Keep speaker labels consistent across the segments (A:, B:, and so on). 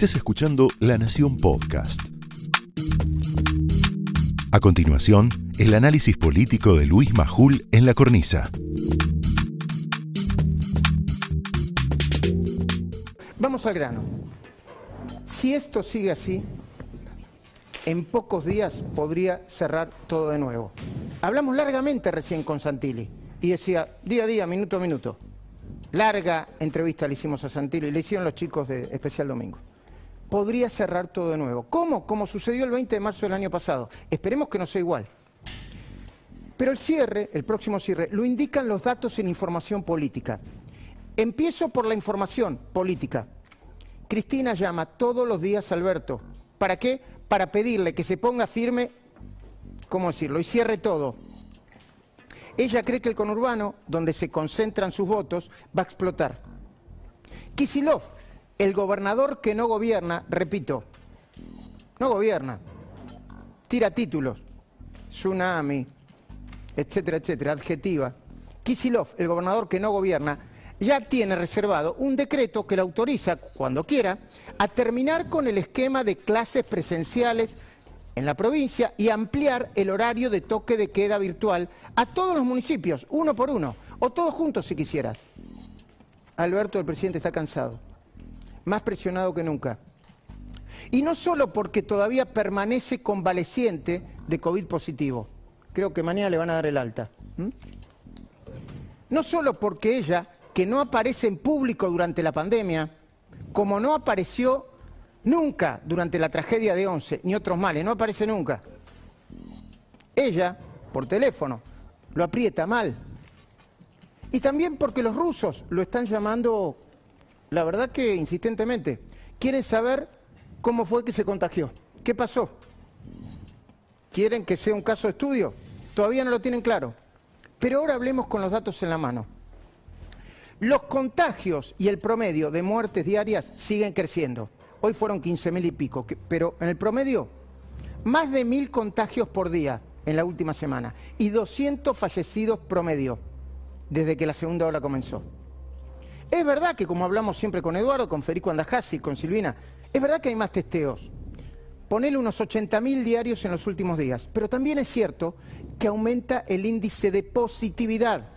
A: Estás escuchando La Nación Podcast. A continuación, el análisis político de Luis Majul en la cornisa.
B: Vamos al grano. Si esto sigue así, en pocos días podría cerrar todo de nuevo. Hablamos largamente recién con Santilli y decía día a día, minuto a minuto. Larga entrevista le hicimos a Santilli le hicieron los chicos de Especial Domingo. Podría cerrar todo de nuevo. ¿Cómo? Como sucedió el 20 de marzo del año pasado. Esperemos que no sea igual. Pero el cierre, el próximo cierre, lo indican los datos en información política. Empiezo por la información política. Cristina llama todos los días a Alberto. ¿Para qué? Para pedirle que se ponga firme, ¿cómo decirlo? Y cierre todo. Ella cree que el conurbano, donde se concentran sus votos, va a explotar. Kisilov, el gobernador que no gobierna, repito, no gobierna, tira títulos, tsunami, etcétera, etcétera, adjetiva. Kisilov, el gobernador que no gobierna, ya tiene reservado un decreto que le autoriza, cuando quiera, a terminar con el esquema de clases presenciales en la provincia y ampliar el horario de toque de queda virtual a todos los municipios, uno por uno, o todos juntos si quisiera. Alberto, el presidente, está cansado, más presionado que nunca. Y no solo porque todavía permanece convaleciente de COVID positivo, creo que mañana le van a dar el alta. No solo porque ella, que no aparece en público durante la pandemia, como no apareció Nunca durante la tragedia de Once, ni otros males, no aparece nunca. Ella, por teléfono, lo aprieta mal. Y también porque los rusos lo están llamando, la verdad que insistentemente, quieren saber cómo fue que se contagió, qué pasó. ¿Quieren que sea un caso de estudio? Todavía no lo tienen claro. Pero ahora hablemos con los datos en la mano. Los contagios y el promedio de muertes diarias siguen creciendo. Hoy fueron 15.000 y pico, pero en el promedio, más de 1.000 contagios por día en la última semana y 200 fallecidos promedio desde que la segunda ola comenzó. Es verdad que, como hablamos siempre con Eduardo, con Federico Andajasi, con Silvina, es verdad que hay más testeos. Ponele unos 80.000 diarios en los últimos días, pero también es cierto que aumenta el índice de positividad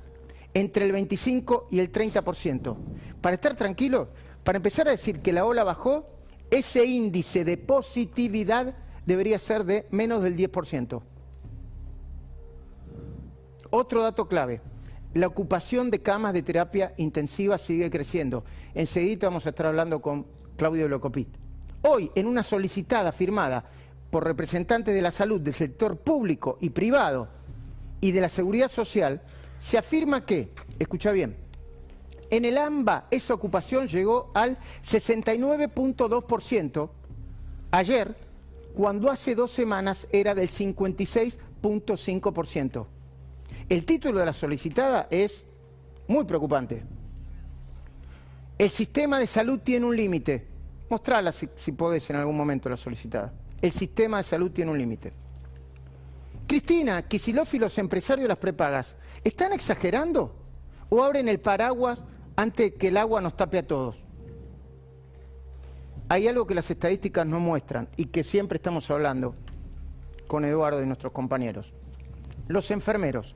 B: entre el 25 y el 30%. Para estar tranquilos, para empezar a decir que la ola bajó, ese índice de positividad debería ser de menos del 10%. Otro dato clave, la ocupación de camas de terapia intensiva sigue creciendo. Enseguida vamos a estar hablando con Claudio Locopit. Hoy, en una solicitada firmada por representantes de la salud del sector público y privado y de la seguridad social, se afirma que, escucha bien, en el AMBA esa ocupación llegó al 69.2% ayer, cuando hace dos semanas era del 56.5%. El título de la solicitada es muy preocupante. El sistema de salud tiene un límite. Mostrala si, si podés en algún momento la solicitada. El sistema de salud tiene un límite. Cristina, Kisilov y los empresarios de las prepagas, ¿están exagerando? ¿O abren el paraguas antes que el agua nos tape a todos. Hay algo que las estadísticas no muestran y que siempre estamos hablando con Eduardo y nuestros compañeros. Los enfermeros,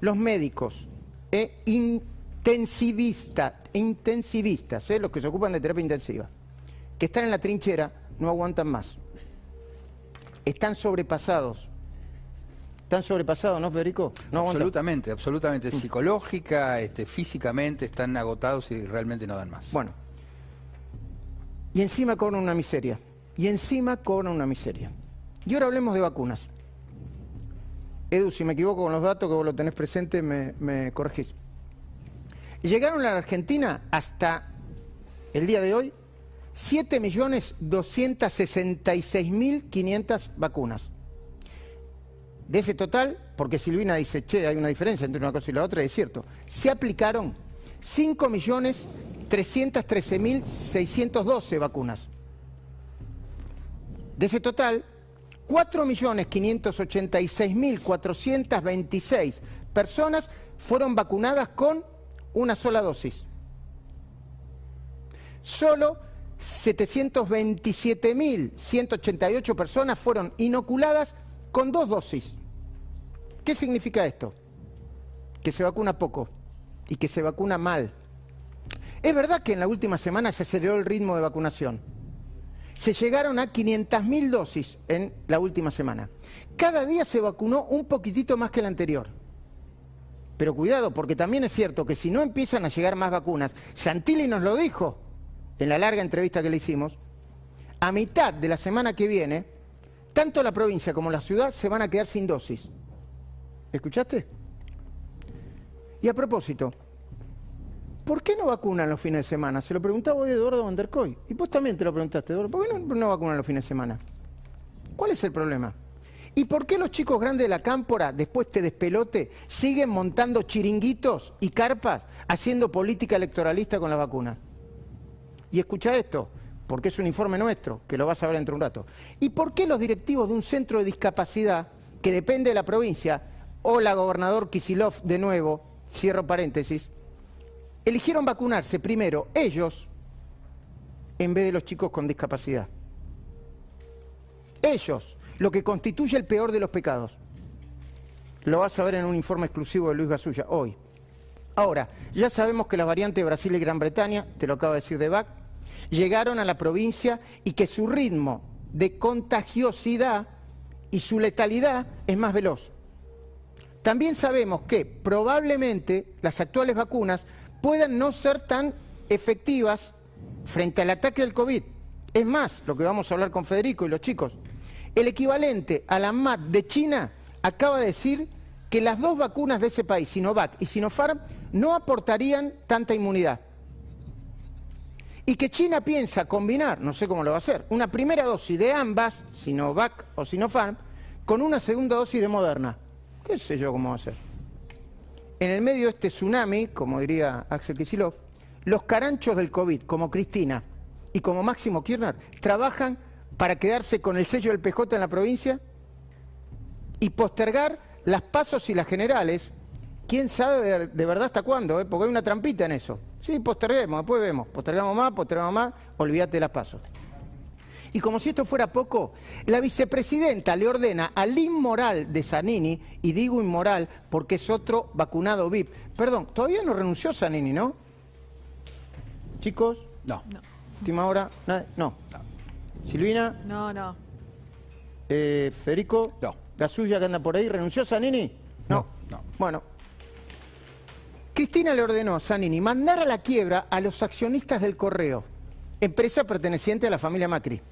B: los médicos, e intensivistas, intensivistas eh, los que se ocupan de terapia intensiva, que están en la trinchera, no aguantan más. Están sobrepasados ¿Están sobrepasados, no, Federico?
C: ¿No absolutamente, absolutamente. Mm. Psicológica, este, físicamente, están agotados y realmente no dan más.
B: Bueno. Y encima cobran una miseria. Y encima cobran una miseria. Y ahora hablemos de vacunas. Edu, si me equivoco con los datos que vos lo tenés presente, me, me corregís. Llegaron a la Argentina hasta el día de hoy 7.266.500 vacunas. De ese total, porque Silvina dice, che, hay una diferencia entre una cosa y la otra, es cierto, se aplicaron 5.313.612 vacunas. De ese total, 4.586.426 personas fueron vacunadas con una sola dosis. Solo 727.188 personas fueron inoculadas con dos dosis. ¿Qué significa esto? Que se vacuna poco y que se vacuna mal. Es verdad que en la última semana se aceleró el ritmo de vacunación. Se llegaron a 500.000 dosis en la última semana. Cada día se vacunó un poquitito más que el anterior. Pero cuidado, porque también es cierto que si no empiezan a llegar más vacunas, Santilli nos lo dijo en la larga entrevista que le hicimos, a mitad de la semana que viene, tanto la provincia como la ciudad se van a quedar sin dosis. ¿Escuchaste? Y a propósito, ¿por qué no vacunan los fines de semana? Se lo preguntaba hoy Eduardo Van der Koy. Y vos también te lo preguntaste, Eduardo. ¿Por qué no, vacunan los fines de semana? ¿Cuál es el problema? ¿Y por qué los chicos grandes de la cámpora, después de despelote, siguen montando chiringuitos y carpas haciendo política electoralista con la vacuna? Y escucha esto, porque es un informe nuestro, que lo vas a ver dentro de un rato. ¿Y por qué los directivos de un centro de discapacidad, que depende de la provincia, o la gobernador Kisilov de nuevo, cierro paréntesis, eligieron vacunarse primero ellos en vez de los chicos con discapacidad? Ellos lo que constituye el peor de los pecados. Lo vas a ver en un informe exclusivo de Luis Gasulla hoy. Ahora, ya sabemos que las variantes de Brasil y Gran Bretaña, te lo acaba de decir de Bach, llegaron a la provincia y que su ritmo de contagiosidad y su letalidad es más veloz. También sabemos que probablemente las actuales vacunas puedan no ser tan efectivas frente al ataque del COVID. Es más, lo que vamos a hablar con Federico y los chicos, el equivalente a la MAT de China acaba de decir que las dos vacunas de ese país, Sinovac y Sinopharm, no aportarían tanta inmunidad. Y que China piensa combinar, no sé cómo lo va a hacer, una primera dosis de ambas, Sinovac o Sinopharm, con una segunda dosis de Moderna. ¿Qué sé yo cómo va a hacer? En el medio de este tsunami, como diría Axel Kisilov, los caranchos del COVID, como Cristina y como Máximo Kirchner, trabajan para quedarse con el sello del PJ en la provincia y postergar las pasos y las generales. ¿Quién sabe de verdad hasta cuándo? Eh? Porque hay una trampita en eso. Sí, posterguemos, después vemos. Postergamos más, postergamos más, olvídate de las pasos. Y como si esto fuera poco, la vicepresidenta le ordena al inmoral de Zanini, y digo inmoral porque es otro vacunado VIP. Perdón, todavía no renunció Zanini, ¿no? Chicos.
C: No. no.
B: Última hora. No. no. Silvina.
D: No, no.
B: Eh, Federico.
C: No.
B: La suya que anda por ahí. ¿Renunció Zanini?
C: No. no.
B: Bueno. Cristina le ordenó a Zanini mandar a la quiebra a los accionistas del correo, empresa perteneciente a la familia Macri.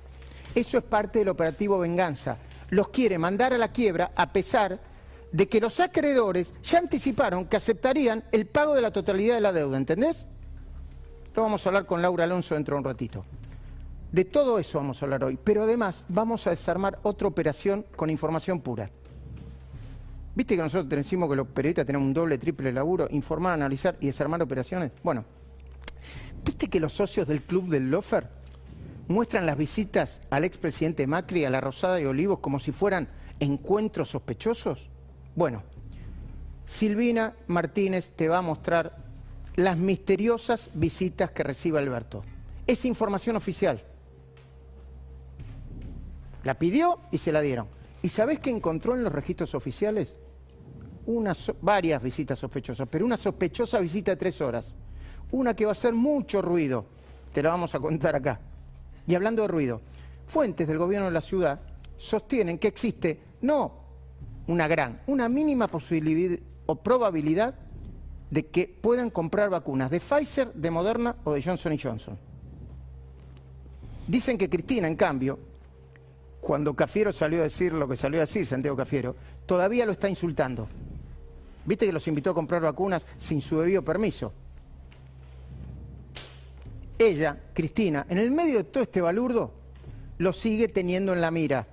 B: Eso es parte del operativo Venganza. Los quiere mandar a la quiebra a pesar de que los acreedores ya anticiparon que aceptarían el pago de la totalidad de la deuda, ¿entendés? Lo vamos a hablar con Laura Alonso dentro de un ratito. De todo eso vamos a hablar hoy, pero además vamos a desarmar otra operación con información pura. ¿Viste que nosotros decimos que los periodistas tenemos un doble, triple laburo, informar, analizar y desarmar operaciones? Bueno, ¿viste que los socios del club del Lofer muestran las visitas al expresidente Macri a la Rosada y Olivos como si fueran encuentros sospechosos? Bueno, Silvina Martínez te va a mostrar las misteriosas visitas que recibe Alberto. Es información oficial. La pidió y se la dieron. ¿Y sabés qué encontró en los registros oficiales? varias visitas sospechosas, pero una sospechosa visita de tres horas. Una que va a hacer mucho ruido. Te la vamos a contar acá. Y hablando de ruido, fuentes del gobierno de la ciudad sostienen que existe no una gran, una mínima posibilidad o probabilidad de que puedan comprar vacunas de Pfizer, de Moderna o de Johnson Johnson. Dicen que Cristina, en cambio, cuando Cafiero salió a decir lo que salió a decir Santiago Cafiero, todavía lo está insultando. Viste que los invitó a comprar vacunas sin su debido permiso. Ella, Cristina, en el medio de todo este balurdo, lo sigue teniendo en la mira.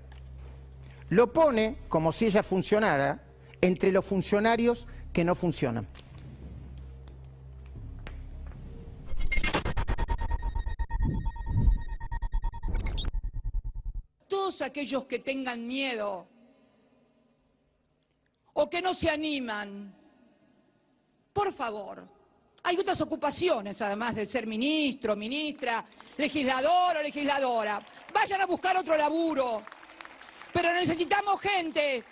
B: Lo pone, como si ella funcionara, entre los funcionarios que no funcionan.
E: aquellos que tengan miedo o que no se animan, por favor, Hay otras ocupaciones, además de ser ministro, ministra, legislador o legisladora. Vayan a buscar otro laburo. Pero necesitamos gente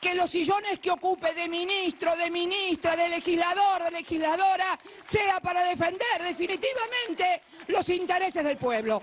E: que los sillones que ocupe de ministro, de ministra, de legislador, de legisladora, sea para defender definitivamente los intereses del pueblo.